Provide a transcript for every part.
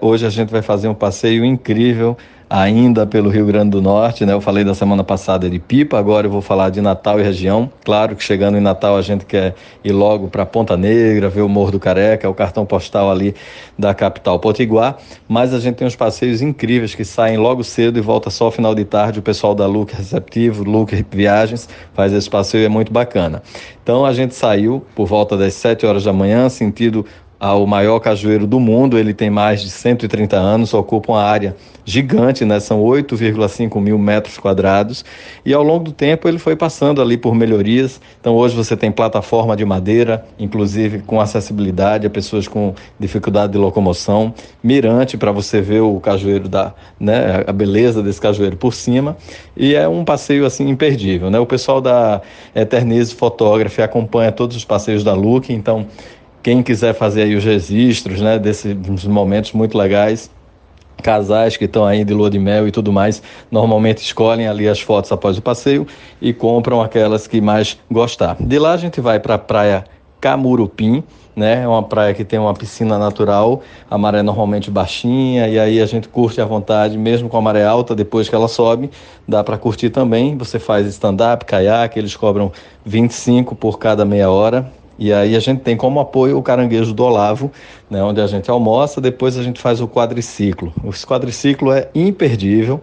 Hoje a gente vai fazer um passeio incrível ainda pelo Rio Grande do Norte, né? Eu falei da semana passada de Pipa, agora eu vou falar de Natal e região. Claro que chegando em Natal a gente quer ir logo para Ponta Negra, ver o Morro do Careca, o cartão postal ali da capital Potiguar, mas a gente tem uns passeios incríveis que saem logo cedo e volta só ao final de tarde. O pessoal da Luke Receptivo, Luke Viagens, faz esse passeio é muito bacana. Então a gente saiu por volta das 7 horas da manhã, sentido ao maior cajueiro do mundo. Ele tem mais de 130 anos, ocupa uma área gigante, né? são 8,5 mil metros quadrados. E ao longo do tempo ele foi passando ali por melhorias. Então hoje você tem plataforma de madeira, inclusive com acessibilidade a pessoas com dificuldade de locomoção, mirante para você ver o cajueiro da, né? a beleza desse cajueiro por cima. E é um passeio assim imperdível. Né? O pessoal da Eternize Photography acompanha todos os passeios da Look, então quem quiser fazer aí os registros, né, desses momentos muito legais, casais que estão aí de lua de mel e tudo mais, normalmente escolhem ali as fotos após o passeio e compram aquelas que mais gostar. De lá a gente vai para a praia Camurupim, né? É uma praia que tem uma piscina natural, a maré normalmente baixinha e aí a gente curte à vontade, mesmo com a maré alta, depois que ela sobe, dá para curtir também. Você faz stand-up, caiaque, eles cobram 25 por cada meia hora e aí a gente tem como apoio o caranguejo do Olavo, né, onde a gente almoça, depois a gente faz o quadriciclo. O quadriciclo é imperdível,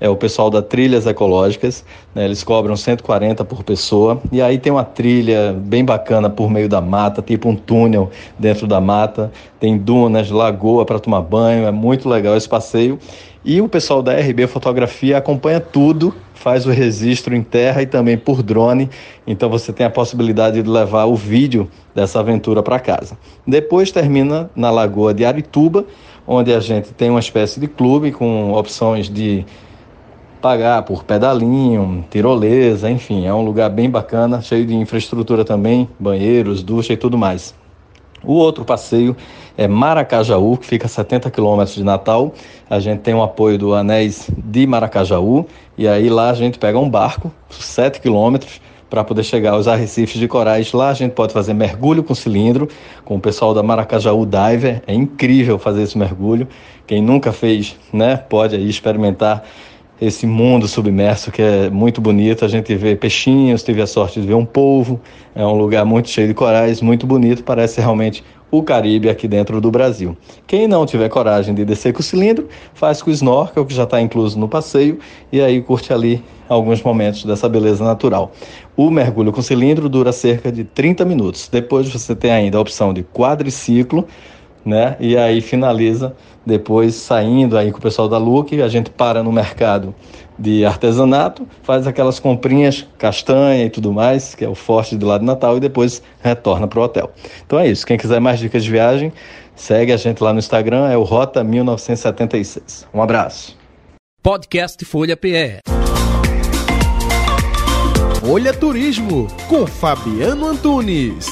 é o pessoal da Trilhas Ecológicas, né, eles cobram 140 por pessoa, e aí tem uma trilha bem bacana por meio da mata, tipo um túnel dentro da mata, tem dunas, lagoa para tomar banho, é muito legal esse passeio. E o pessoal da RB Fotografia acompanha tudo faz o registro em terra e também por drone, então você tem a possibilidade de levar o vídeo dessa aventura para casa. Depois termina na Lagoa de Arituba, onde a gente tem uma espécie de clube com opções de pagar por pedalinho, tirolesa, enfim, é um lugar bem bacana, cheio de infraestrutura também, banheiros, ducha e tudo mais. O outro passeio é Maracajaú, que fica a 70 quilômetros de Natal. A gente tem o apoio do Anéis de Maracajaú e aí lá a gente pega um barco, 7 quilômetros, para poder chegar aos arrecifes de corais. Lá a gente pode fazer mergulho com cilindro, com o pessoal da Maracajaú Diver. É incrível fazer esse mergulho. Quem nunca fez, né, pode aí experimentar esse mundo submerso que é muito bonito. A gente vê peixinhos, tive a sorte de ver um polvo. É um lugar muito cheio de corais, muito bonito. Parece realmente o Caribe aqui dentro do Brasil. Quem não tiver coragem de descer com o cilindro, faz com o snorkel, que já está incluso no passeio, e aí curte ali alguns momentos dessa beleza natural. O mergulho com cilindro dura cerca de 30 minutos. Depois você tem ainda a opção de quadriciclo, né? E aí finaliza depois saindo aí com o pessoal da Luke, a gente para no mercado de artesanato, faz aquelas comprinhas, castanha e tudo mais, que é o forte do lado de Natal, e depois retorna para o hotel. Então é isso. Quem quiser mais dicas de viagem, segue a gente lá no Instagram, é o Rota 1976. Um abraço. Podcast Folha PE. Folha Turismo com Fabiano Antunes.